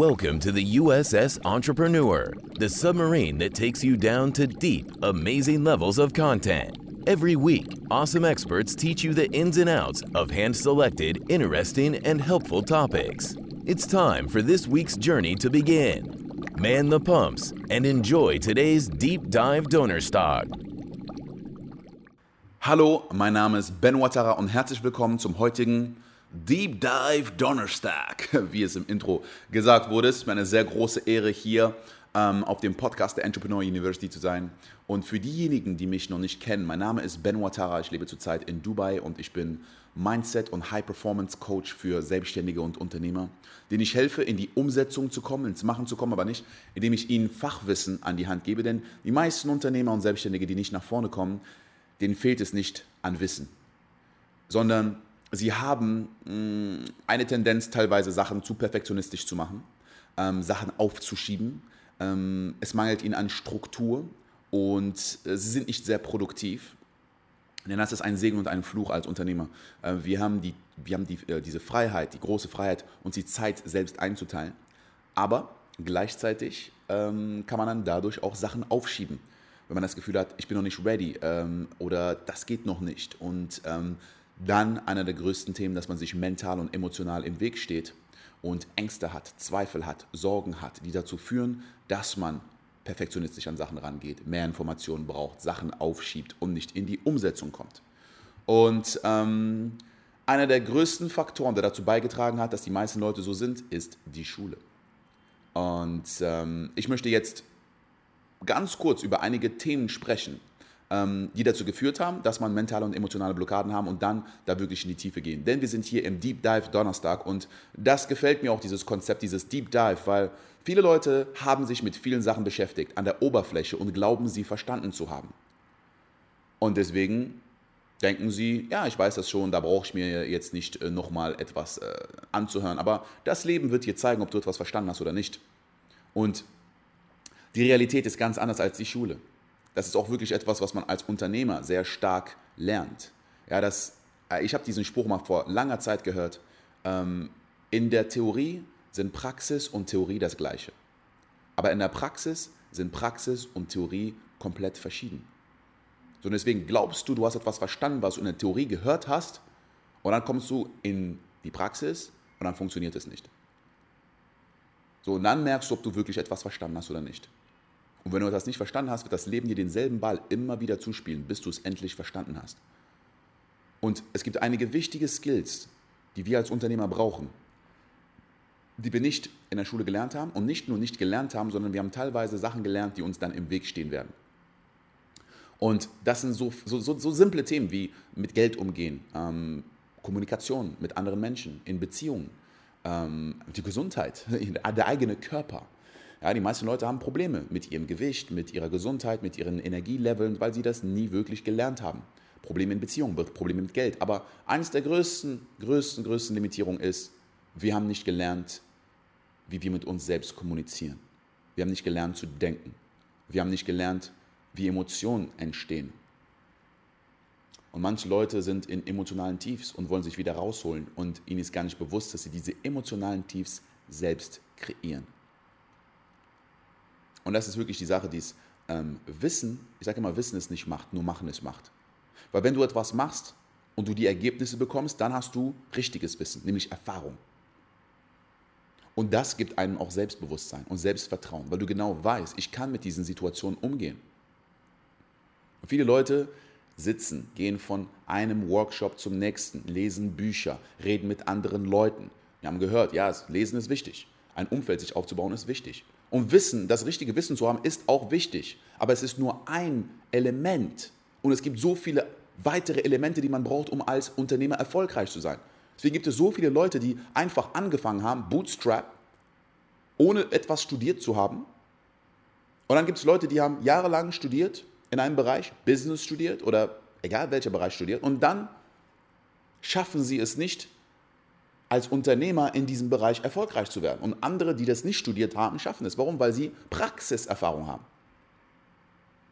Welcome to the USS Entrepreneur, the submarine that takes you down to deep, amazing levels of content. Every week, awesome experts teach you the ins and outs of hand selected, interesting, and helpful topics. It's time for this week's journey to begin. Man the pumps and enjoy today's deep dive donor stock. Hallo, mein Name ist Ben Watara und herzlich willkommen zum heutigen Deep Dive Donnerstag, wie es im Intro gesagt wurde. Es ist mir eine sehr große Ehre, hier ähm, auf dem Podcast der Entrepreneur University zu sein. Und für diejenigen, die mich noch nicht kennen, mein Name ist Ben Watara, ich lebe zurzeit in Dubai und ich bin Mindset- und High-Performance-Coach für Selbstständige und Unternehmer, denen ich helfe, in die Umsetzung zu kommen, ins Machen zu kommen, aber nicht, indem ich ihnen Fachwissen an die Hand gebe. Denn die meisten Unternehmer und Selbstständige, die nicht nach vorne kommen, denen fehlt es nicht an Wissen, sondern sie haben mh, mm, eine Tendenz, teilweise Sachen zu perfektionistisch zu machen, ähm, Sachen aufzuschieben. Ähm, es mangelt ihnen an Struktur und äh, sie sind nicht sehr produktiv. Denn das ist ein Segen und ein Fluch als Unternehmer. Äh, wir haben, die, wir haben die, äh, diese Freiheit, die große Freiheit, uns die Zeit selbst einzuteilen. Aber gleichzeitig ähm, kann man dann dadurch auch Sachen aufschieben. Wenn man das Gefühl hat, ich bin noch nicht ready ähm, oder das geht noch nicht. Und ähm, dann einer der größten Themen, dass man sich mental und emotional im Weg steht und Ängste hat, Zweifel hat, Sorgen hat, die dazu führen, dass man perfektionistisch an Sachen rangeht, mehr Informationen braucht, Sachen aufschiebt und nicht in die Umsetzung kommt. Und ähm, einer der größten Faktoren, der dazu beigetragen hat, dass die meisten Leute so sind, ist die Schule. Und ähm, ich möchte jetzt ganz kurz über einige Themen sprechen, ähm, die dazu geführt haben, dass man mentale und emotionale Blockaden haben und dann da wirklich in die Tiefe gehen. Denn wir sind hier im Deep Dive Donnerstag und das gefällt mir auch, dieses Konzept, dieses Deep Dive, weil viele Leute haben sich mit vielen Sachen beschäftigt, an der Oberfläche und glauben, sie verstanden zu haben. Und deswegen denken sie, ja, ich weiß das schon, da brauche ich mir jetzt nicht äh, nochmal etwas äh, anzuhören. Aber das Leben wird dir zeigen, ob du etwas verstanden hast oder nicht. Und die Realität ist ganz anders als die Schule das ist auch wirklich etwas, was man als Unternehmer sehr stark lernt. Ja, das, äh, ich habe diesen Spruch mal vor langer Zeit gehört. Ähm, in der Theorie sind Praxis und Theorie das gleiche. Aber in der Praxis sind Praxis und Theorie komplett verschieden. So, und deswegen glaubst du, du hast etwas verstanden, was du in der Theorie gehört hast, und dann kommst du in die Praxis und dann funktioniert es nicht. So, und dann merkst du, ob du wirklich etwas verstanden hast oder nicht. Und wenn du das nicht verstanden hast, wird das Leben dir denselben Ball immer wieder zuspielen, bis du es endlich verstanden hast. Und es gibt einige wichtige Skills, die wir als Unternehmer brauchen, die wir nicht in der Schule gelernt haben und nicht nur nicht gelernt haben, sondern wir haben teilweise Sachen gelernt, die uns dann im Weg stehen werden. Und das sind so, so, so, so simple Themen wie mit Geld umgehen, ähm, Kommunikation mit anderen Menschen, in Beziehungen, ähm, die Gesundheit, der eigene Körper. Ja, die meisten Leute haben Probleme mit ihrem Gewicht, mit ihrer Gesundheit, mit ihren Energieleveln, weil sie das nie wirklich gelernt haben. Probleme in Beziehungen, Probleme mit Geld. Aber eines der größten, größten, größten Limitierungen ist, wir haben nicht gelernt, wie wir mit uns selbst kommunizieren. Wir haben nicht gelernt zu denken. Wir haben nicht gelernt, wie Emotionen entstehen. Und manche Leute sind in emotionalen Tiefs und wollen sich wieder rausholen und ihnen ist gar nicht bewusst, dass sie diese emotionalen Tiefs selbst kreieren. Und das ist wirklich die Sache, die es ähm, Wissen, ich sage immer, Wissen ist nicht Macht, nur Machen ist Macht. Weil wenn du etwas machst und du die Ergebnisse bekommst, dann hast du richtiges Wissen, nämlich Erfahrung. Und das gibt einem auch Selbstbewusstsein und Selbstvertrauen, weil du genau weißt, ich kann mit diesen Situationen umgehen. Und viele Leute sitzen, gehen von einem Workshop zum nächsten, lesen Bücher, reden mit anderen Leuten. Wir haben gehört, ja, Lesen ist wichtig. Ein Umfeld sich aufzubauen ist wichtig. Und Wissen, das richtige Wissen zu haben, ist auch wichtig. Aber es ist nur ein Element. Und es gibt so viele weitere Elemente, die man braucht, um als Unternehmer erfolgreich zu sein. Deswegen gibt es so viele Leute, die einfach angefangen haben, Bootstrap, ohne etwas studiert zu haben. Und dann gibt es Leute, die haben jahrelang studiert in einem Bereich, Business studiert oder egal welcher Bereich studiert. Und dann schaffen sie es nicht, als Unternehmer in diesem Bereich erfolgreich zu werden. Und andere, die das nicht studiert haben, schaffen es. Warum? Weil sie Praxiserfahrung haben.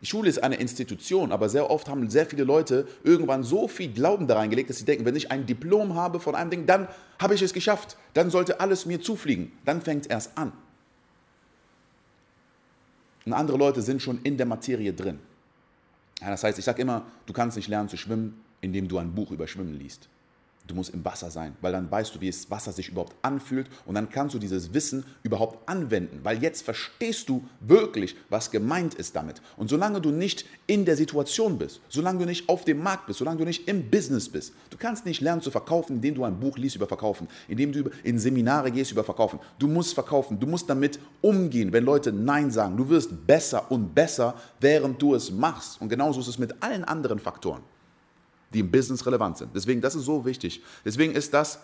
Die Schule ist eine Institution, aber sehr oft haben sehr viele Leute irgendwann so viel Glauben da reingelegt, dass sie denken, wenn ich ein Diplom habe von einem Ding, dann Habe ich es geschafft, dann sollte alles mir zufliegen. Dann fängt es erst an. Und andere Leute sind schon in der Materie drin. Ja, das heißt, ich sage immer, du kannst nicht lernen zu schwimmen, indem du ein Buch über Schwimmen liest. Du musst im Wasser sein, weil dann weißt du, wie das Wasser sich überhaupt anfühlt und dann kannst du dieses Wissen überhaupt anwenden, weil jetzt verstehst du wirklich, was gemeint ist damit. Und solange du nicht in der Situation bist, solange du nicht auf dem Markt bist, solange du nicht im Business bist, du kannst nicht lernen zu verkaufen, indem du ein Buch liest über Verkaufen, indem du in Seminare gehst über Verkaufen. Du musst verkaufen, du musst damit umgehen, wenn Leute Nein sagen. Du wirst besser und besser, während du es machst. Und genauso ist es mit allen anderen Faktoren die im Business relevant sind. Deswegen, das ist so wichtig. Deswegen ist das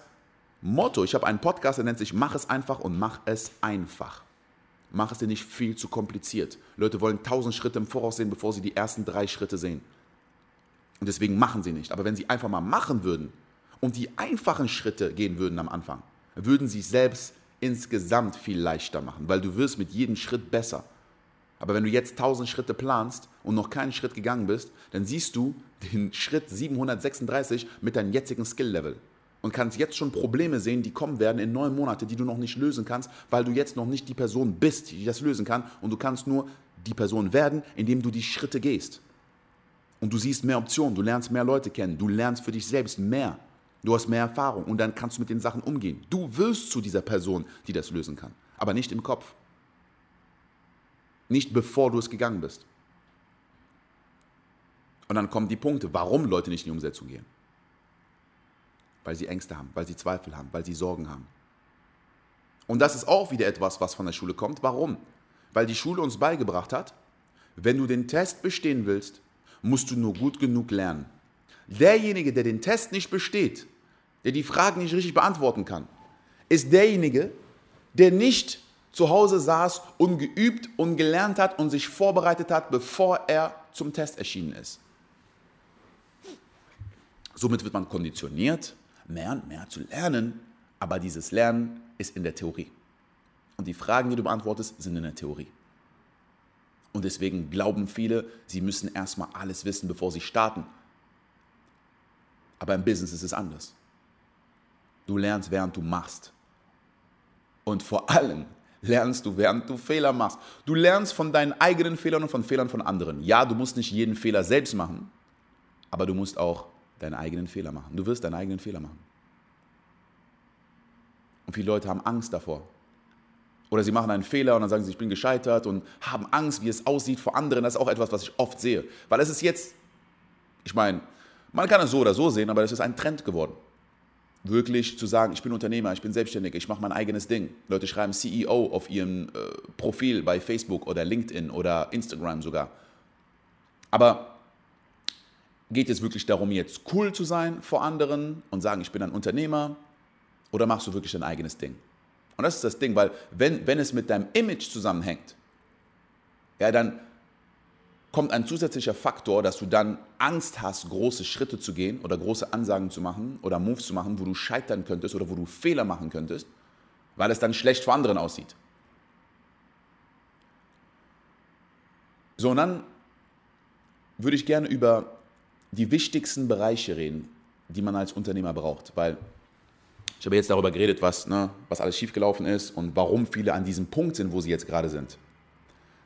Motto, ich habe einen Podcast, der nennt sich Mach es einfach und mach es einfach. Mach es dir nicht viel zu kompliziert. Leute wollen tausend Schritte im Voraus sehen, bevor sie die ersten drei Schritte sehen. Und deswegen machen sie nicht. Aber wenn sie einfach mal machen würden und die einfachen Schritte gehen würden am Anfang, würden sie selbst insgesamt viel leichter machen, weil du wirst mit jedem Schritt besser. Aber wenn du jetzt 1000 Schritte planst und noch keinen Schritt gegangen bist, dann siehst du den Schritt 736 mit deinem jetzigen Skill-Level und kannst jetzt schon Probleme sehen, die kommen werden in neun Monate, die du noch nicht lösen kannst, weil du jetzt noch nicht die Person bist, die das lösen kann. Und du kannst nur die Person werden, indem du die Schritte gehst. Und du siehst mehr Optionen, du lernst mehr Leute kennen, du lernst für dich selbst mehr. Du hast mehr Erfahrung und dann kannst du mit den Sachen umgehen. Du wirst zu dieser Person, die das lösen kann, aber nicht im Kopf. Nicht bevor du es gegangen bist. Und dann kommen die Punkte, warum Leute nicht in die Umsetzung gehen. Weil sie Ängste haben, weil sie Zweifel haben, weil sie Sorgen haben. Und das ist auch wieder etwas, was von der Schule kommt. Warum? Weil die Schule uns beigebracht hat, wenn du den Test bestehen willst, musst du nur gut genug lernen. Derjenige, der den Test nicht besteht, der die Fragen nicht richtig beantworten kann, ist derjenige, der nicht zu Hause saß und geübt und gelernt hat und sich vorbereitet hat, bevor er zum Test erschienen ist. Somit wird man konditioniert, mehr und mehr zu lernen, aber dieses Lernen ist in der Theorie. Und die Fragen, die du beantwortest, sind in der Theorie. Und deswegen glauben viele, sie müssen erstmal alles wissen, bevor sie starten. Aber im Business ist es anders. Du lernst, während du machst. Und vor allem lernst du, während du Fehler machst. Du lernst von deinen eigenen Fehlern und von Fehlern von anderen. Ja, du musst nicht jeden Fehler selbst machen, aber du musst auch deine eigenen Fehler machen. Du wirst deine eigenen Fehler machen. Und viele Leute haben Angst davor. Oder sie machen einen Fehler und dann sagen sie, ich bin gescheitert und haben Angst, wie es aussieht vor anderen. Das ist auch etwas, was ich oft sehe. Weil es ist jetzt, ich meine, man kann es so oder so sehen, aber es ist ein Trend geworden wirklich zu sagen, ich bin Unternehmer, ich bin selbstständig, ich mache mein eigenes Ding. Leute schreiben CEO auf ihrem äh, Profil bei Facebook oder LinkedIn oder Instagram sogar. Aber geht es wirklich darum, jetzt cool zu sein vor anderen und sagen, ich bin ein Unternehmer? Oder machst du wirklich dein eigenes Ding? Und das ist das Ding, weil wenn, wenn es mit deinem Image zusammenhängt, ja, dann kommt ein zusätzlicher Faktor, dass du dann Angst hast, große Schritte zu gehen oder große Ansagen zu machen oder Moves zu machen, wo du scheitern könntest oder wo du Fehler machen könntest, weil es dann schlecht vor anderen aussieht. So, und dann würde ich gerne über die wichtigsten Bereiche reden, die man als Unternehmer braucht, weil ich habe jetzt darüber geredet, was, ne, was alles schiefgelaufen ist und warum viele an diesem Punkt sind, wo sie jetzt gerade sind.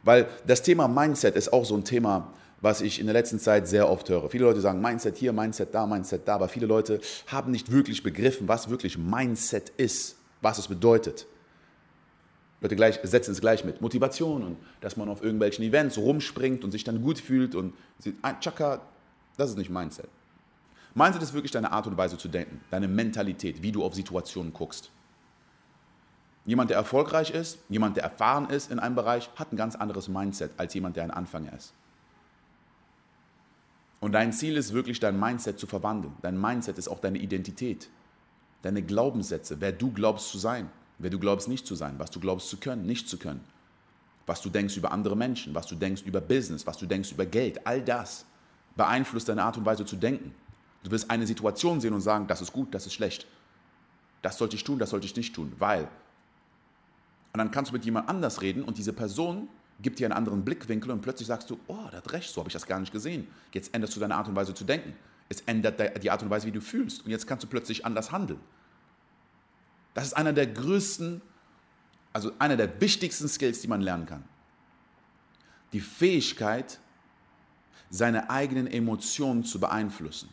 Weil das Thema Mindset ist auch so ein Thema, was ich in der letzten Zeit sehr oft höre. Viele Leute sagen Mindset hier, Mindset da, Mindset da, aber viele Leute haben nicht wirklich begriffen, was wirklich Mindset ist, was es bedeutet. Leute gleich, setzen es gleich mit Motivation und dass man auf irgendwelchen Events rumspringt und sich dann gut fühlt und sieht, ah, Chaka, das ist nicht Mindset. Mindset ist wirklich deine Art und Weise zu denken, deine Mentalität, wie du auf Situationen guckst. Jemand, der erfolgreich ist, jemand, der erfahren ist in einem Bereich, hat ein ganz anderes Mindset als jemand, der ein Anfänger ist. Und dein Ziel ist wirklich, dein Mindset zu verwandeln. Dein Mindset ist auch deine Identität, deine Glaubenssätze, wer du glaubst zu sein, wer du glaubst nicht zu sein, was du glaubst zu können, nicht zu können, was du denkst über andere Menschen, was du denkst über Business, was du denkst über Geld, all das beeinflusst deine Art und Weise zu denken. Du wirst eine Situation sehen und sagen, das ist gut, das ist schlecht. Das sollte ich tun, das sollte ich nicht tun, weil und dann kannst du mit jemand anders reden und diese Person gibt dir einen anderen Blickwinkel und plötzlich sagst du, oh, der hat recht, so habe ich das gar nicht gesehen. Jetzt änderst du deine Art und Weise zu denken. Es ändert die Art und Weise, wie du fühlst. Und jetzt kannst du plötzlich anders handeln. Das ist einer der größten, also einer der wichtigsten Skills, die man lernen kann. Die Fähigkeit, seine eigenen Emotionen zu beeinflussen.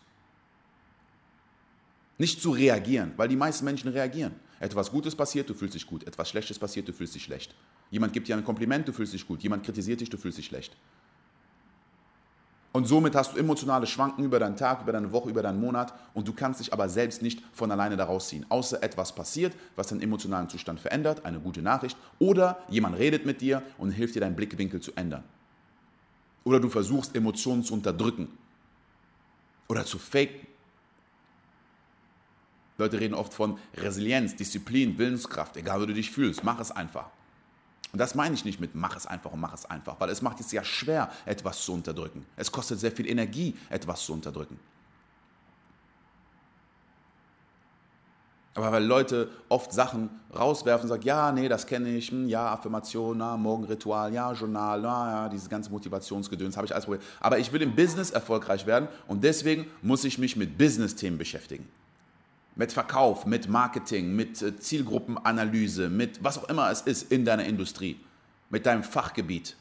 Nicht zu reagieren, weil die meisten Menschen reagieren. Etwas Gutes passiert, du fühlst dich gut. Etwas Schlechtes passiert, du fühlst dich schlecht. Jemand gibt dir ein Kompliment, du fühlst dich gut. Jemand kritisiert dich, du fühlst dich schlecht. Und somit hast du emotionale Schwanken über deinen Tag, über deine Woche, über deinen Monat und du kannst dich aber selbst nicht von alleine daraus ziehen. Außer etwas passiert, was deinen emotionalen Zustand verändert, eine gute Nachricht, oder jemand redet mit dir und hilft dir, deinen Blickwinkel zu ändern. Oder du versuchst, Emotionen zu unterdrücken oder zu faken. Leute reden oft von Resilienz, Disziplin, Willenskraft, egal wie du dich fühlst, mach es einfach. Und das meine ich nicht mit mach es einfach und mach es einfach, weil es macht es ja schwer, etwas zu unterdrücken. Es kostet sehr viel Energie, etwas zu unterdrücken. Aber weil Leute oft Sachen rauswerfen und sagen, ja, nee, das kenne ich, hm, ja, Affirmation, na, Morgenritual, ja, Journal, na, ja, dieses ganze Motivationsgedöns habe ich alles probiert. Aber ich will im Business erfolgreich werden und deswegen muss ich mich mit Business-Themen beschäftigen mit Verkauf, mit Marketing, mit äh, Zielgruppenanalyse, mit was auch immer es ist in deiner Industrie, mit deinem Fachgebiet.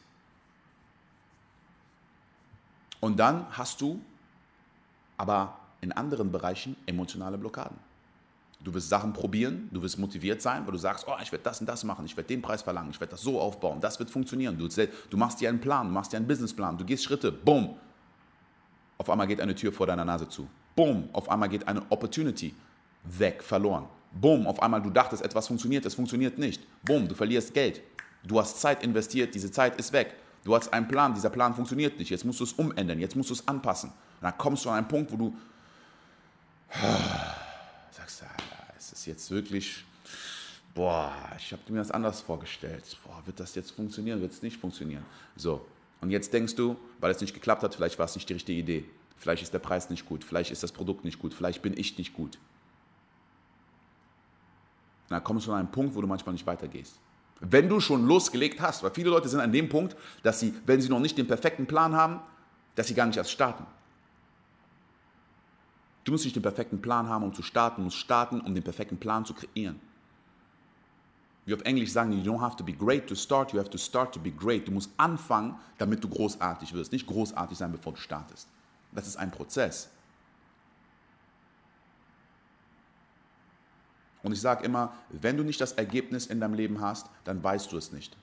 Und dann hast du aber in anderen Bereichen emotionale Blockaden. Du wirst Sachen probieren, du wirst motiviert sein, weil du sagst, oh, ich werde das und das machen, ich werde den Preis verlangen, ich werde das so aufbauen, das wird funktionieren. Du, du machst dir einen Plan, du machst dir einen Businessplan, du gehst Schritte, bumm. Auf einmal geht eine Tür vor deiner Nase zu. Bumm, auf einmal geht eine Opportunity weg, verloren. Bumm, auf einmal du dachtest, etwas funktioniert, es funktioniert nicht. Bumm, du verlierst Geld. Du hast Zeit investiert, diese Zeit ist weg. Du hast einen Plan, dieser Plan funktioniert nicht. Jetzt musst du es umändern, jetzt musst du es anpassen. Und dann kommst du an einen Punkt, wo du sagst, es ist jetzt wirklich, boah, ich habe mir das anders vorgestellt. Boah, wird das jetzt funktionieren, wird es nicht funktionieren? So, und jetzt denkst du, weil es nicht geklappt hat, vielleicht war es nicht die richtige Idee. Vielleicht ist der Preis nicht gut, vielleicht ist das Produkt nicht gut, vielleicht bin ich nicht gut dann kommst du an einen Punkt, wo du manchmal nicht weitergehst. Wenn du schon losgelegt hast, weil viele Leute sind an dem Punkt, dass sie, wenn sie noch nicht den perfekten Plan haben, dass sie gar nicht erst starten. Du musst nicht den perfekten Plan haben, um zu starten, du musst starten, um den perfekten Plan zu kreieren. Wie auf Englisch sagen die, you don't have to be great to start, you have to start to be great. Du musst anfangen, damit du großartig wirst. Nicht großartig sein, bevor du startest. Das ist ein Prozess. Und ich sage immer, wenn du nicht das Ergebnis in deinem Leben hast, dann weißt du es nicht.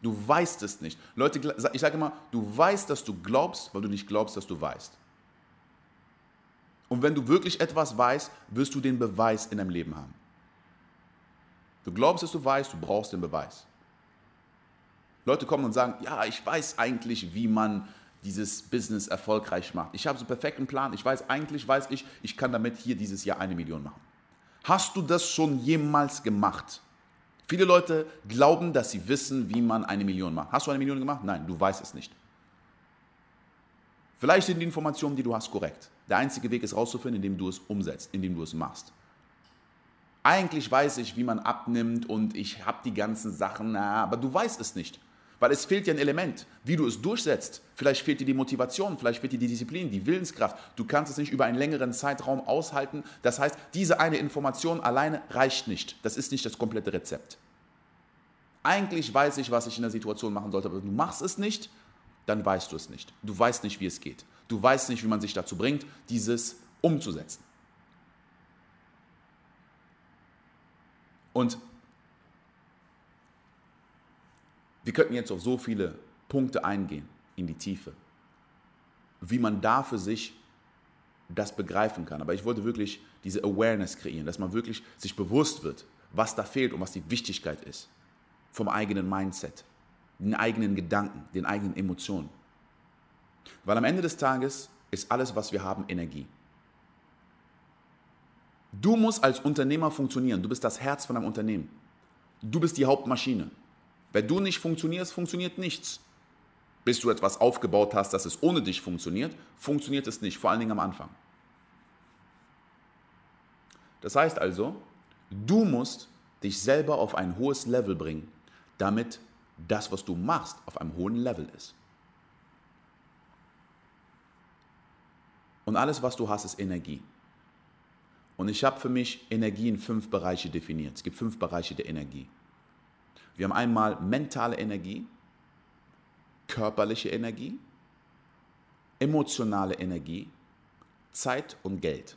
Du weißt es nicht. Leute, ich sage immer, du weißt, dass du glaubst, weil du nicht glaubst, dass du weißt. Und wenn du wirklich etwas weißt, wirst du den Beweis in deinem Leben haben. Du glaubst, dass du weißt, du brauchst den Beweis. Leute kommen und sagen, ja, ich weiß eigentlich, wie man dieses Business erfolgreich macht. Ich habe so einen perfekten Plan. Ich weiß, eigentlich weiß ich, ich kann damit hier dieses Jahr eine Million machen. Hast du das schon jemals gemacht? Viele Leute glauben, dass sie wissen, wie man eine Million macht. Hast du eine Million gemacht? Nein, du weißt es nicht. Vielleicht sind die Informationen, die du hast, korrekt. Der einzige Weg ist rauszufinden, indem du es umsetzt, indem du es machst. Eigentlich weiß ich, wie man abnimmt und ich habe die ganzen Sachen, aber du weißt es nicht. Weil es fehlt ja ein Element, wie du es durchsetzt. Vielleicht fehlt dir die Motivation, vielleicht fehlt dir die Disziplin, die Willenskraft. Du kannst es nicht über einen längeren Zeitraum aushalten. Das heißt, diese eine Information alleine reicht nicht. Das ist nicht das komplette Rezept. Eigentlich weiß ich, was ich in der Situation machen sollte, aber du machst es nicht, dann weißt du es nicht. Du weißt nicht, wie es geht. Du weißt nicht, wie man sich dazu bringt, dieses umzusetzen. Und Wir könnten jetzt auf so viele Punkte eingehen in die Tiefe, wie man da für sich das begreifen kann. Aber ich wollte wirklich diese Awareness kreieren, dass man wirklich sich bewusst wird, was da fehlt und was die Wichtigkeit ist vom eigenen Mindset, den eigenen Gedanken, den eigenen Emotionen. Weil am Ende des Tages ist alles, was wir haben, Energie. Du musst als Unternehmer funktionieren. Du bist das Herz von einem Unternehmen. Du bist die Hauptmaschine. Wenn du nicht funktionierst, funktioniert nichts. Bis du etwas aufgebaut hast, dass es ohne dich funktioniert, funktioniert es nicht, vor allen Dingen am Anfang. Das heißt also, du musst dich selber auf ein hohes Level bringen, damit das, was du machst, auf einem hohen Level ist. Und alles, was du hast, ist Energie. Und ich habe für mich Energie in fünf Bereiche definiert. Es gibt fünf Bereiche der Energie. Wir haben einmal mentale Energie, körperliche Energie, emotionale Energie, Zeit und Geld.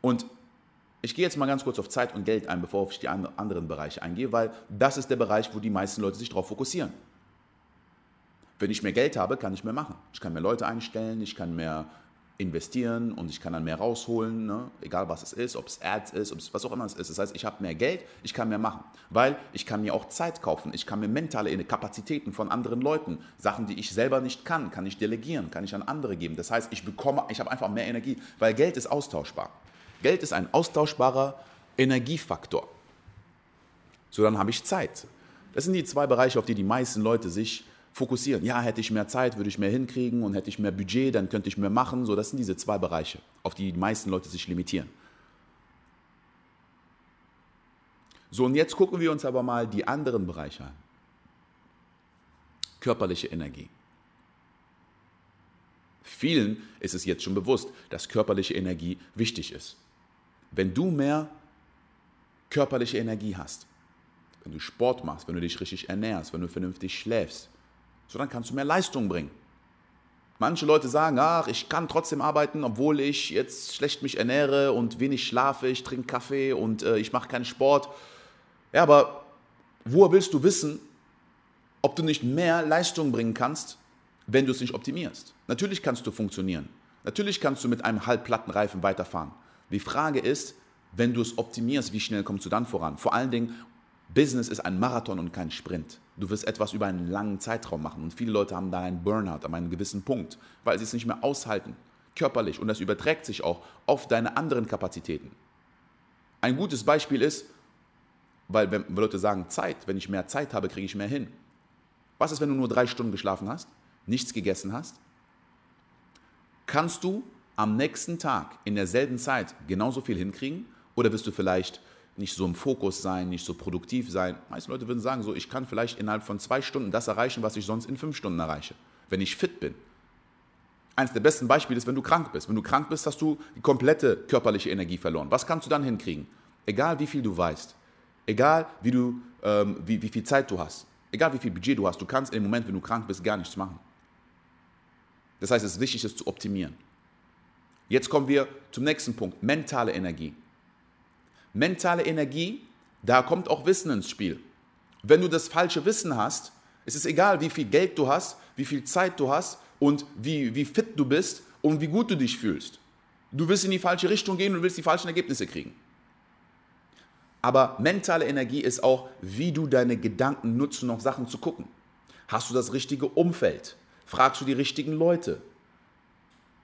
Und ich gehe jetzt mal ganz kurz auf Zeit und Geld ein, bevor ich die anderen Bereiche eingehe, weil das ist der Bereich, wo die meisten Leute sich darauf fokussieren. Wenn ich mehr Geld habe, kann ich mehr machen. Ich kann mehr Leute einstellen, ich kann mehr investieren und ich kann dann mehr rausholen, ne? egal was es ist, ob es Ads ist, ob es was auch immer es ist. Das heißt, ich habe mehr Geld, ich kann mehr machen, weil ich kann mir auch Zeit kaufen, ich kann mir mentale Kapazitäten von anderen Leuten, Sachen, die ich selber nicht kann, kann ich delegieren, kann ich an andere geben. Das heißt, ich bekomme, ich habe einfach mehr Energie, weil Geld ist austauschbar. Geld ist ein austauschbarer Energiefaktor. So, dann habe ich Zeit. Das sind die zwei Bereiche, auf die die meisten Leute sich fokussieren. Ja, hätte ich mehr Zeit, würde ich mehr hinkriegen und hätte ich mehr Budget, dann könnte ich mehr machen. So, das sind diese zwei Bereiche, auf die die meisten Leute sich limitieren. So, und jetzt gucken wir uns aber mal die anderen Bereiche an. Körperliche Energie. Vielen ist es jetzt schon bewusst, dass körperliche Energie wichtig ist. Wenn du mehr körperliche Energie hast, wenn du Sport machst, wenn du dich richtig ernährst, wenn du vernünftig schläfst, so dann kannst du mehr Leistung bringen. Manche Leute sagen, ach, ich kann trotzdem arbeiten, obwohl ich jetzt schlecht mich ernähre und wenig schlafe, ich trinke Kaffee und äh, ich mache keinen Sport. Ja, aber woher willst du wissen, ob du nicht mehr Leistung bringen kannst, wenn du es nicht optimierst? Natürlich kannst du funktionieren. Natürlich kannst du mit einem halbplatten Reifen weiterfahren. Die Frage ist, wenn du es optimierst, wie schnell kommst du dann voran? Vor allen Dingen, Business ist ein Marathon und kein Sprint. Du wirst etwas über einen langen Zeitraum machen und viele Leute haben da einen Burnout an einem gewissen Punkt, weil sie es nicht mehr aushalten, körperlich und das überträgt sich auch auf deine anderen Kapazitäten. Ein gutes Beispiel ist, weil wenn Leute sagen Zeit, wenn ich mehr Zeit habe, kriege ich mehr hin. Was ist, wenn du nur drei Stunden geschlafen hast, nichts gegessen hast? Kannst du am nächsten Tag in derselben Zeit genauso viel hinkriegen oder wirst du vielleicht nicht so im Fokus sein, nicht so produktiv sein. Meiste Leute würden sagen, so, ich kann vielleicht innerhalb von zwei Stunden das erreichen, was ich sonst in fünf Stunden erreiche, wenn ich fit bin. Eines der besten Beispiele ist, wenn du krank bist. Wenn du krank bist, hast du die komplette körperliche Energie verloren. Was kannst du dann hinkriegen? Egal wie viel du weißt, egal wie, du, ähm, wie, wie viel Zeit du hast, egal wie viel Budget du hast, du kannst im Moment, wenn du krank bist, gar nichts machen. Das heißt, es ist wichtig, es zu optimieren. Jetzt kommen wir zum nächsten Punkt, mentale Energie mentale Energie, da kommt auch Wissen ins Spiel. Wenn du das falsche Wissen hast, ist es egal, wie viel Geld du hast, wie viel Zeit du hast und wie, wie fit du bist und wie gut du dich fühlst. Du willst in die falsche Richtung gehen und willst die falschen Ergebnisse kriegen. Aber mentale Energie ist auch, wie du deine Gedanken nutzt, um auf Sachen zu gucken. Hast du das richtige Umfeld? Fragst du die richtigen Leute?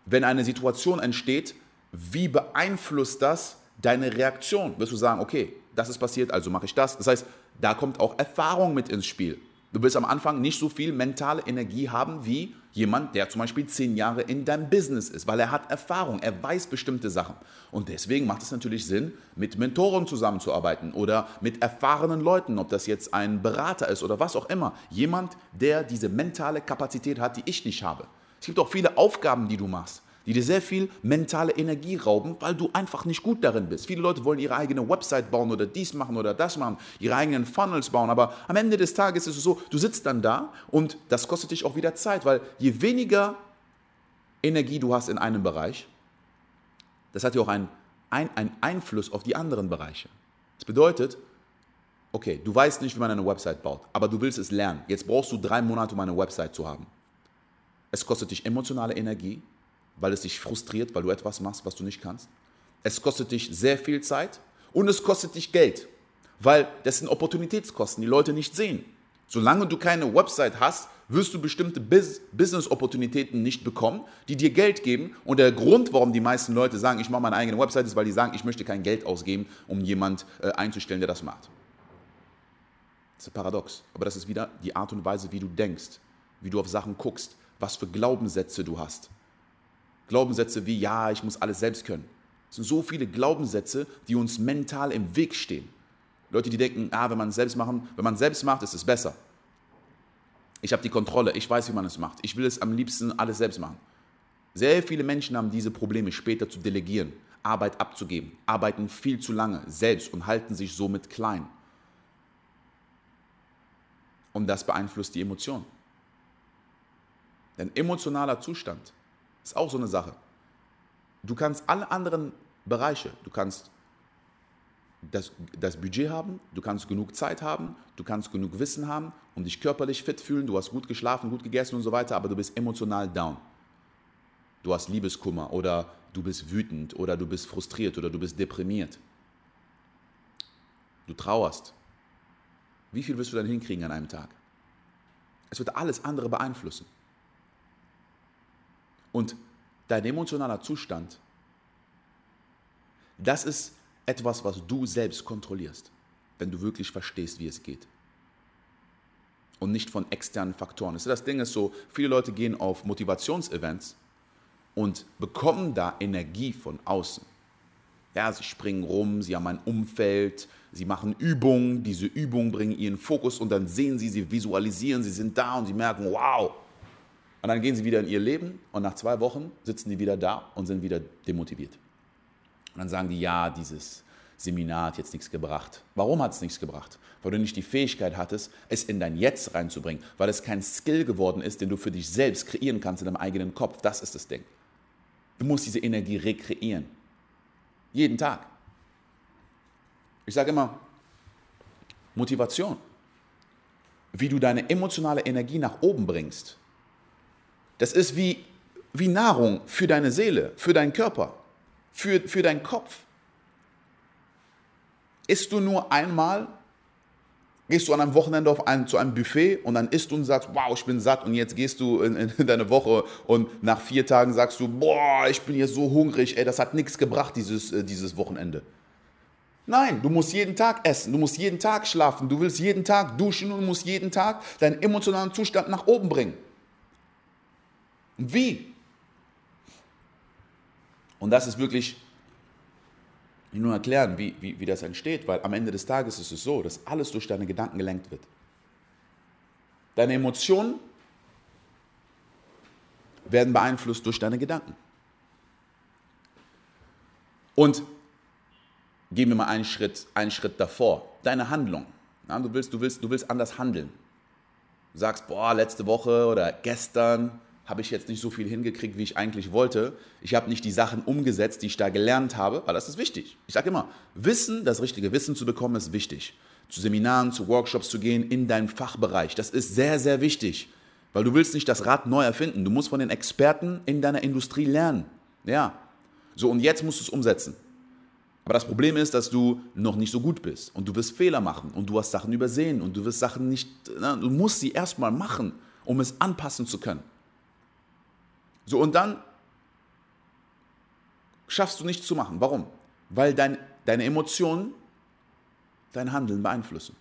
Wenn eine Situation entsteht, wie beeinflusst das deine Reaktion. Wirst du sagen, okay, das ist passiert, also mache ich das. Das heißt, da kommt auch Erfahrung mit ins Spiel. Du wirst am Anfang nicht so viel mentale Energie haben wie jemand, der zum Beispiel zehn Jahre in deinem Business ist, weil er hat Erfahrung, er weiß bestimmte Sachen. Und deswegen macht es natürlich Sinn, mit Mentoren zusammenzuarbeiten oder mit erfahrenen Leuten, ob das jetzt ein Berater ist oder was auch immer. Jemand, der diese mentale Kapazität hat, die ich nicht habe. Es gibt auch viele Aufgaben, die du machst die dir sehr viel mentale Energie rauben, weil du einfach nicht gut darin bist. Viele Leute wollen ihre eigene Website bauen oder dies machen oder das machen, ihre eigenen Funnels bauen, aber am Ende des Tages ist es so, du sitzt dann da und das kostet dich auch wieder Zeit, weil je weniger Energie du hast in einem Bereich, das hat ja auch einen, einen Einfluss auf die anderen Bereiche. Das bedeutet, okay, du weißt nicht, wie man eine Website baut, aber du willst es lernen. Jetzt brauchst du drei Monate, um eine Website zu haben. Es kostet dich emotionale Energie, weil es dich frustriert, weil du etwas machst, was du nicht kannst. Es kostet dich sehr viel Zeit und es kostet dich Geld, weil das sind Opportunitätskosten, die Leute nicht sehen. Solange du keine Website hast, wirst du bestimmte Business-Opportunitäten nicht bekommen, die dir Geld geben. Und der Grund, warum die meisten Leute sagen, ich mache meine eigene Website, ist, weil die sagen, ich möchte kein Geld ausgeben, um jemand äh, einzustellen, der das macht. Das ist paradox. Aber das ist wieder die Art und Weise, wie du denkst, wie du auf Sachen guckst, was für Glaubenssätze du hast. Glaubenssätze wie, ja, ich muss alles selbst können. Es sind so viele Glaubenssätze, die uns mental im Weg stehen. Leute, die denken, ah, wenn man es selbst machen, wenn man selbst macht, ist es besser. Ich habe die Kontrolle, ich weiß, wie man es macht. Ich will es am liebsten alles selbst machen. Sehr viele Menschen haben diese Probleme später zu delegieren. Arbeit abzugeben, arbeiten viel zu lange selbst und halten sich somit klein. Und das beeinflusst die Emotionen. Denn emotionaler Zustand ist auch so eine Sache. Du kannst alle anderen Bereiche, du kannst das, das Budget haben, du kannst genug Zeit haben, du kannst genug Wissen haben und dich körperlich fit fühlen, du hast gut geschlafen, gut gegessen und so weiter, aber du bist emotional down. Du hast Liebeskummer oder du bist wütend oder du bist frustriert oder du bist deprimiert. Du trauerst. Wie viel wirst du dann hinkriegen an einem Tag? Es wird alles andere beeinflussen. Und dein emotionaler Zustand, das ist etwas, was du selbst kontrollierst, wenn du wirklich verstehst, wie es geht. Und nicht von externen Faktoren. Das Ding ist so, viele Leute gehen auf Motivationsevents und bekommen da Energie von außen. Ja, sie springen rum, sie haben ein Umfeld, sie machen Übungen, diese Übungen bringen ihren Fokus und dann sehen sie, sie visualisieren, sie sind da und sie merken, wow. Und dann gehen sie wieder in ihr Leben und nach zwei Wochen sitzen die wieder da und sind wieder demotiviert. Und dann sagen die, ja, dieses Seminar hat jetzt nichts gebracht. Warum hat es nichts gebracht? Weil du nicht die Fähigkeit hattest, es in dein Jetzt reinzubringen, weil es kein Skill geworden ist, den du für dich selbst kreieren kannst in deinem eigenen Kopf. Das ist das Ding. Du musst diese Energie rekreieren. Jeden Tag. Ich sage immer, Motivation. Wie du deine emotionale Energie nach oben bringst. Das ist wie, wie Nahrung für deine Seele, für deinen Körper für, für deinen Kopf. Isst du nur einmal, gehst du an einem Wochenende auf ein, zu einem Buffet und dann isst du und sagst, wow, ich bin satt und jetzt gehst du in, in deine Woche und nach vier Tagen sagst du, boah, ich bin jetzt so hungrig, ey, das hat nichts gebracht, dieses, äh, dieses Wochenende. Nein, du musst jeden Tag essen, du musst jeden Tag schlafen, du willst jeden Tag duschen und musst jeden Tag deinen emotionalen Zustand nach oben bringen. Und wie? Und das ist wirklich, ich nur erklären, wie, wie, wie das entsteht, weil am Ende des Tages ist es so, dass alles durch deine Gedanken gelenkt wird. Deine Emotionen werden beeinflusst durch deine Gedanken. Und gehen wir mal einen Schritt, einen Schritt davor. Deine Handlung. Ja, du, willst, du, willst, du willst anders handeln. Du sagst, boah, letzte Woche oder gestern habe ich jetzt nicht so viel hingekriegt, wie ich eigentlich wollte. Ich habe nicht die Sachen umgesetzt, die ich da gelernt habe, weil das ist wichtig. Ich sage immer, Wissen, das richtige Wissen zu bekommen, ist wichtig. Zu Seminaren, zu Workshops zu gehen in deinem Fachbereich, das ist sehr, sehr wichtig, weil du willst nicht das Rad neu erfinden. Du musst von den Experten in deiner Industrie lernen. Ja. So, und jetzt musst du es umsetzen. Aber das Problem ist, dass du noch nicht so gut bist und du wirst Fehler machen und du hast Sachen übersehen und du wirst Sachen nicht, na, du musst sie erstmal machen, um es anpassen zu können. So, und dann schaffst du nichts zu machen. Warum? Weil dein, deine Emotionen dein Handeln beeinflussen.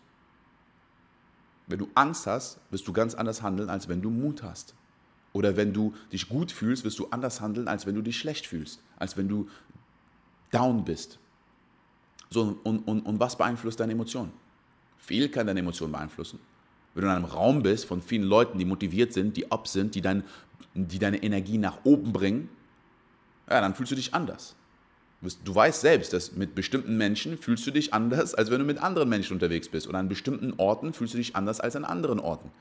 Wenn du Angst hast, wirst du ganz anders handeln, als wenn du Mut hast. Oder wenn du dich gut fühlst, wirst du anders handeln, als wenn du dich schlecht fühlst, als wenn du down bist. So, und, und, und was beeinflusst deine Emotionen? Viel kann deine Emotionen beeinflussen. Wenn du in einem Raum bist von vielen Leuten, die motiviert sind, die up sind, die, dein, die deine Energie nach oben bringen, ja, dann fühlst du dich anders. Du weißt selbst, dass mit bestimmten Menschen fühlst du dich anders, als wenn du mit anderen Menschen unterwegs bist. Und an bestimmten Orten fühlst du dich anders als an anderen Orten.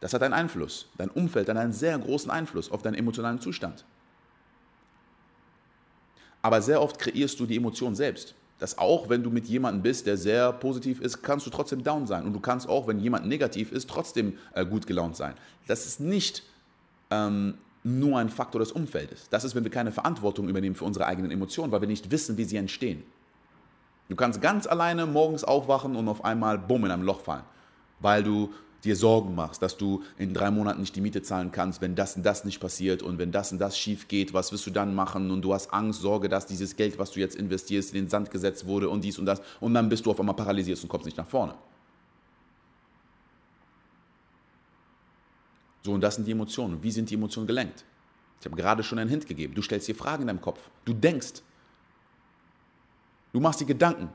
Das hat einen Einfluss. Dein Umfeld hat einen sehr großen Einfluss auf deinen emotionalen Zustand. Aber sehr oft kreierst du die Emotion selbst dass auch wenn du mit jemandem bist, der sehr positiv ist, kannst du trotzdem down sein. Und du kannst auch, wenn jemand negativ ist, trotzdem äh, gut gelaunt sein. Das ist nicht ähm, nur ein Faktor des Umfeldes. Das ist, wenn wir keine Verantwortung übernehmen für unsere eigenen Emotionen, weil wir nicht wissen, wie sie entstehen. Du kannst ganz alleine morgens aufwachen und auf einmal bumm in einem Loch fallen, weil du dir Sorgen machst, dass du in drei Monaten nicht die Miete zahlen kannst, wenn das und das nicht passiert und wenn das und das schief geht, was wirst du dann machen und du hast Angst, Sorge, dass dieses Geld, was du jetzt investierst, in den Sand gesetzt wurde und dies und das und dann bist du auf einmal paralysiert und kommst nicht nach vorne. So, und das sind die Emotionen. Wie sind die Emotionen gelenkt? Ich habe gerade schon einen Hint gegeben. Du stellst dir Fragen in deinem Kopf. Du denkst. Du machst dir Gedanken.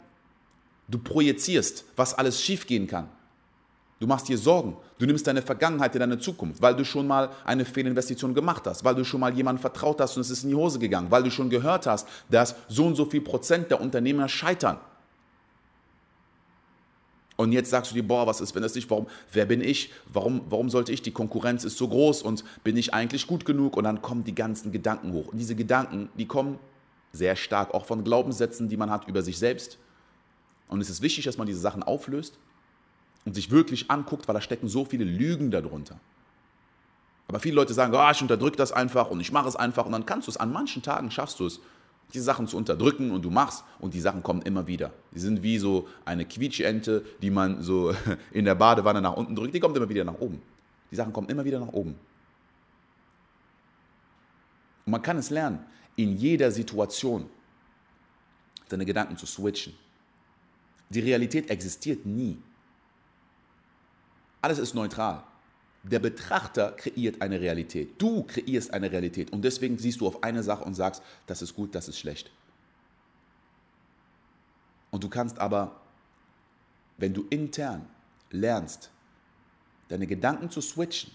Du projizierst, was alles schiefgehen kann. Du machst dir Sorgen. Du nimmst deine Vergangenheit in deine Zukunft, weil du schon mal eine Fehlinvestition gemacht hast, weil du schon mal jemandem vertraut hast und es ist in die Hose gegangen, weil du schon gehört hast, dass so und so viel Prozent der Unternehmer scheitern. Und jetzt sagst du dir, boah, was ist, wenn das nicht, warum, wer bin ich? Warum, warum sollte ich? Die Konkurrenz ist so groß und bin ich eigentlich gut genug? Und dann kommen die ganzen Gedanken hoch. Und diese Gedanken, die kommen sehr stark auch von Glaubenssätzen, die man hat über sich selbst. Und es ist wichtig, dass man diese Sachen auflöst und sich wirklich anguckt, weil da stecken so viele Lügen darunter. Aber viele Leute sagen, oh, ich unterdrücke das einfach und ich mache es einfach und dann kannst du es. An manchen Tagen schaffst du es, diese Sachen zu unterdrücken und du machst und die Sachen kommen immer wieder. Die sind wie so eine Quietschente, die man so in der Badewanne nach unten drückt, die kommt immer wieder nach oben. Die Sachen kommen immer wieder nach oben. Und man kann es lernen, in jeder Situation seine Gedanken zu switchen. Die Realität existiert nie. Alles ist neutral. Der Betrachter kreiert eine Realität. Du kreierst eine Realität. Und deswegen siehst du auf eine Sache und sagst, das ist gut, das ist schlecht. Und du kannst aber, wenn du intern lernst, deine Gedanken zu switchen,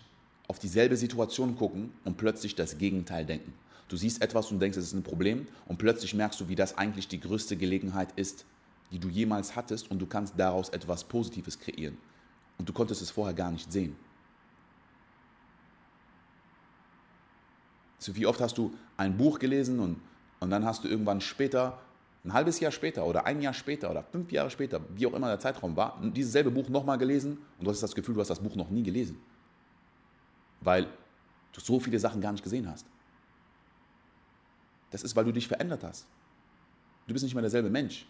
auf dieselbe Situation gucken und plötzlich das Gegenteil denken. Du siehst etwas und denkst, es ist ein Problem und plötzlich merkst du, wie das eigentlich die größte Gelegenheit ist, die du jemals hattest und du kannst daraus etwas Positives kreieren. Und du konntest es vorher gar nicht sehen. So wie oft hast du ein Buch gelesen und, und dann hast du irgendwann später, ein halbes Jahr später oder ein Jahr später oder fünf Jahre später, wie auch immer der Zeitraum war, dieses selbe Buch nochmal gelesen und du hast das Gefühl, du hast das Buch noch nie gelesen. Weil du so viele Sachen gar nicht gesehen hast. Das ist, weil du dich verändert hast. Du bist nicht mehr derselbe Mensch.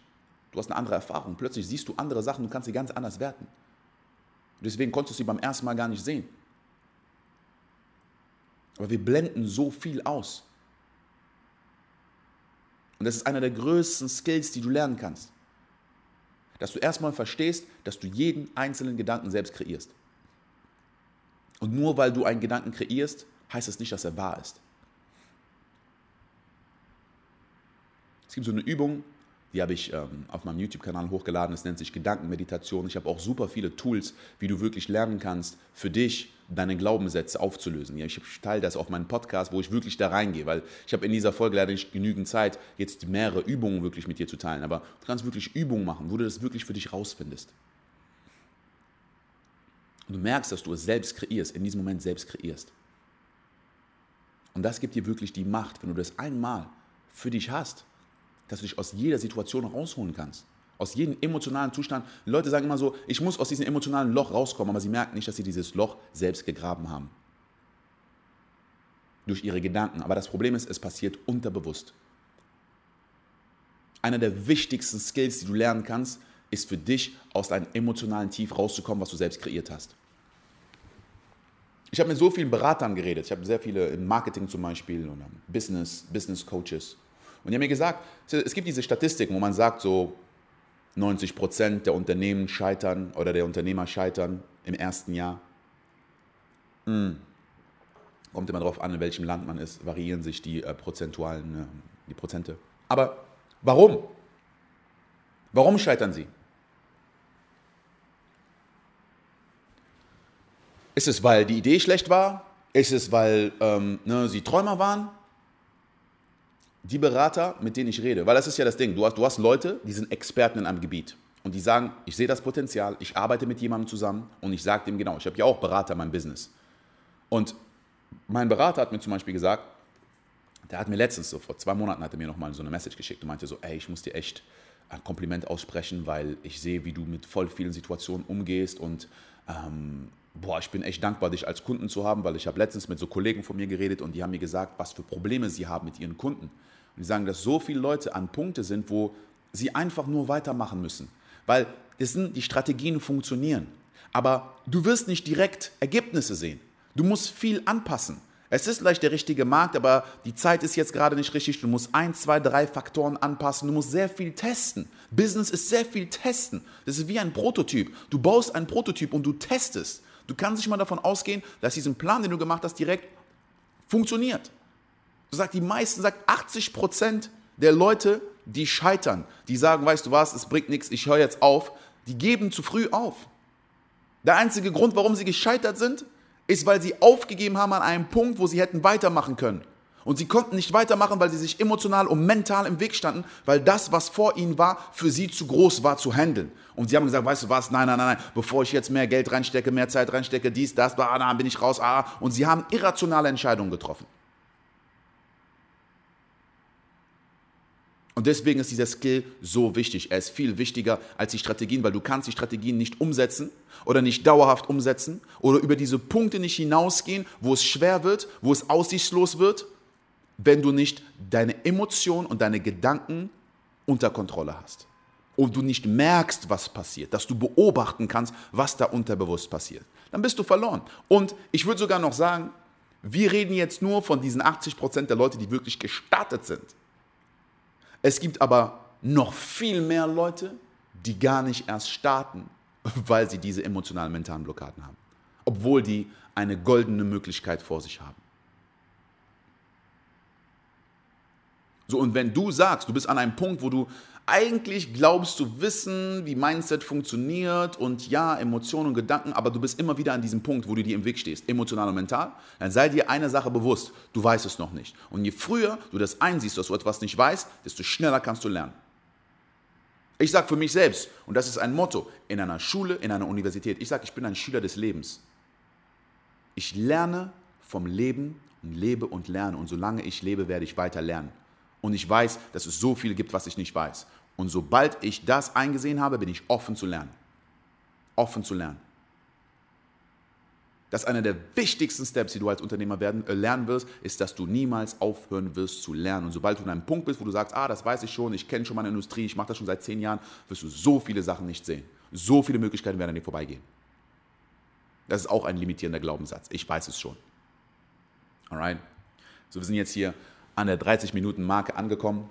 Du hast eine andere Erfahrung. Plötzlich siehst du andere Sachen und kannst sie ganz anders werten. Deswegen konntest du sie beim ersten Mal gar nicht sehen. Aber wir blenden so viel aus. Und das ist einer der größten Skills, die du lernen kannst. Dass du erstmal verstehst, dass du jeden einzelnen Gedanken selbst kreierst. Und nur weil du einen Gedanken kreierst, heißt es das nicht, dass er wahr ist. Es gibt so eine Übung, die habe ich ähm, auf meinem YouTube-Kanal hochgeladen. Es nennt sich Gedankenmeditation. Ich habe auch super viele Tools, wie du wirklich lernen kannst, für dich deine Glaubenssätze aufzulösen. Ja, ich teile das auf meinem Podcast, wo ich wirklich da reingehe, weil ich habe in dieser Folge leider nicht genügend Zeit, jetzt mehrere Übungen wirklich mit dir zu teilen. Aber du kannst wirklich Übungen machen, wo du das wirklich für dich rausfindest. Und du merkst, dass du es selbst kreierst, in diesem Moment selbst kreierst. Und das gibt dir wirklich die Macht, wenn du das einmal für dich hast dass du dich aus jeder Situation rausholen kannst. Aus jedem emotionalen Zustand. Leute sagen immer so, ich muss aus diesem emotionalen Loch rauskommen, aber sie merken nicht, dass sie dieses Loch selbst gegraben haben. Durch ihre Gedanken. Aber das Problem ist, es passiert unterbewusst. Einer der wichtigsten Skills, die du lernen kannst, ist für dich, aus deinem emotionalen Tief rauszukommen, was du selbst kreiert hast. Ich habe mit so vielen Beratern geredet. Ich habe sehr viele im Marketing zum Beispiel und Business, Business Coaches. Und die haben mir gesagt, es gibt diese Statistiken, wo man sagt, so 90 Prozent der Unternehmen scheitern oder der Unternehmer scheitern im ersten Jahr. Hm. Kommt immer darauf an, in welchem Land man ist, variieren sich die äh, prozentualen, äh, die Prozente. Aber warum? Warum scheitern sie? Ist es, weil die Idee schlecht war? Ist es, weil ähm, ne, sie Träumer waren? Die Berater, mit denen ich rede, weil das ist ja das Ding, du hast, du hast Leute, die sind Experten in einem Gebiet und die sagen, ich sehe das Potenzial, ich arbeite mit jemandem zusammen und ich sage dem genau, ich habe ja auch Berater in meinem Business. Und mein Berater hat mir zum Beispiel gesagt, der hat mir letztens, so vor zwei Monaten, hat er mir nochmal so eine Message geschickt und meinte so, ey, ich muss dir echt ein Kompliment aussprechen, weil ich sehe, wie du mit voll vielen Situationen umgehst und ähm, boah, ich bin echt dankbar, dich als Kunden zu haben, weil ich habe letztens mit so Kollegen von mir geredet und die haben mir gesagt, was für Probleme sie haben mit ihren Kunden. Und die sagen, dass so viele Leute an Punkte sind, wo sie einfach nur weitermachen müssen. Weil das sind, die Strategien funktionieren. Aber du wirst nicht direkt Ergebnisse sehen. Du musst viel anpassen. Es ist vielleicht der richtige Markt, aber die Zeit ist jetzt gerade nicht richtig. Du musst ein, zwei, drei Faktoren anpassen. Du musst sehr viel testen. Business ist sehr viel testen. Das ist wie ein Prototyp. Du baust einen Prototyp und du testest. Du kannst nicht mal davon ausgehen, dass diesen Plan, den du gemacht hast, direkt funktioniert. Du sagst, die meisten, sagt 80 Prozent der Leute, die scheitern, die sagen, weißt du was, es bringt nichts, ich höre jetzt auf, die geben zu früh auf. Der einzige Grund, warum sie gescheitert sind, ist, weil sie aufgegeben haben an einem Punkt, wo sie hätten weitermachen können. Und sie konnten nicht weitermachen, weil sie sich emotional und mental im Weg standen, weil das, was vor ihnen war, für sie zu groß war zu handeln. Und sie haben gesagt, weißt du was, nein, nein, nein, nein, bevor ich jetzt mehr Geld reinstecke, mehr Zeit reinstecke, dies, das, ah, dann bin ich raus, ah. Und sie haben irrationale Entscheidungen getroffen. Und deswegen ist dieser Skill so wichtig. Er ist viel wichtiger als die Strategien, weil du kannst die Strategien nicht umsetzen oder nicht dauerhaft umsetzen oder über diese Punkte nicht hinausgehen, wo es schwer wird, wo es aussichtslos wird wenn du nicht deine Emotionen und deine Gedanken unter Kontrolle hast. Und du nicht merkst, was passiert, dass du beobachten kannst, was da unterbewusst passiert. Dann bist du verloren. Und ich würde sogar noch sagen, wir reden jetzt nur von diesen 80 Prozent der Leute, die wirklich gestartet sind. Es gibt aber noch viel mehr Leute, die gar nicht erst starten, weil sie diese emotionalen mentalen Blockaden haben. Obwohl die eine goldene Möglichkeit vor sich haben. So, und wenn du sagst, du bist an einem Punkt, wo du eigentlich glaubst zu wissen, wie Mindset funktioniert und ja, Emotionen und Gedanken, aber du bist immer wieder an diesem Punkt, wo du dir im Weg stehst, emotional und mental, dann sei dir eine Sache bewusst, du weißt es noch nicht. Und je früher du das einsiehst, dass du etwas nicht weißt, desto schneller kannst du lernen. Ich sage für mich selbst, und das ist ein Motto, in einer Schule, in einer Universität, ich sage, ich bin ein Schüler des Lebens. Ich lerne vom Leben und lebe und lerne. Und solange ich lebe, werde ich weiter lernen. Und ich weiß, dass es so viel gibt, was ich nicht weiß. Und sobald ich das eingesehen habe, bin ich offen zu lernen. Offen zu lernen. Das ist einer der wichtigsten Steps, die du als Unternehmer werden, äh, lernen wirst, ist, dass du niemals aufhören wirst zu lernen. Und sobald du an einem Punkt bist, wo du sagst, ah, das weiß ich schon, ich kenne schon meine Industrie, ich mache das schon seit zehn Jahren, wirst du so viele Sachen nicht sehen. So viele Möglichkeiten werden an dir vorbeigehen. Das ist auch ein limitierender Glaubenssatz. Ich weiß es schon. Alright? So, wir sind jetzt hier an der 30-Minuten-Marke angekommen.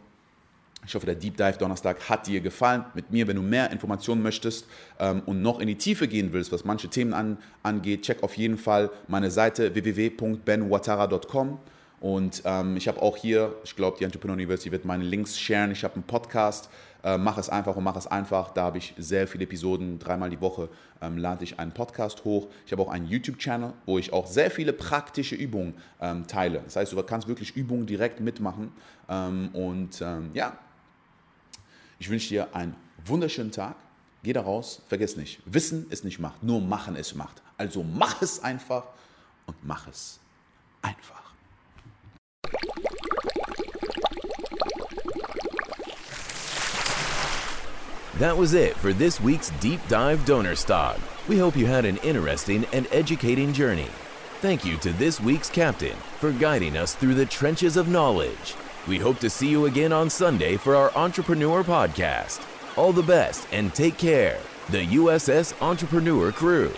Ich hoffe, der Deep Dive Donnerstag hat dir gefallen. Mit mir, wenn du mehr Informationen möchtest ähm, und noch in die Tiefe gehen willst, was manche Themen an, angeht, check auf jeden Fall meine Seite www.benwatara.com. Und ähm, ich habe auch hier, ich glaube, die Entrepreneur University wird meine Links sharen. Ich habe einen Podcast, äh, mach es einfach und mach es einfach. Da habe ich sehr viele Episoden, dreimal die Woche ähm, lade ich einen Podcast hoch. Ich habe auch einen YouTube-Channel, wo ich auch sehr viele praktische Übungen ähm, teile. Das heißt, du kannst wirklich Übungen direkt mitmachen. Ähm, und ähm, ja, ich wünsche dir einen wunderschönen Tag. Geh da raus, vergiss nicht, Wissen ist nicht Macht, nur Machen ist Macht. Also mach es einfach und mach es einfach. That was it for this week's Deep Dive Donor Stock. We hope you had an interesting and educating journey. Thank you to this week's captain for guiding us through the trenches of knowledge. We hope to see you again on Sunday for our Entrepreneur Podcast. All the best and take care. The USS Entrepreneur Crew.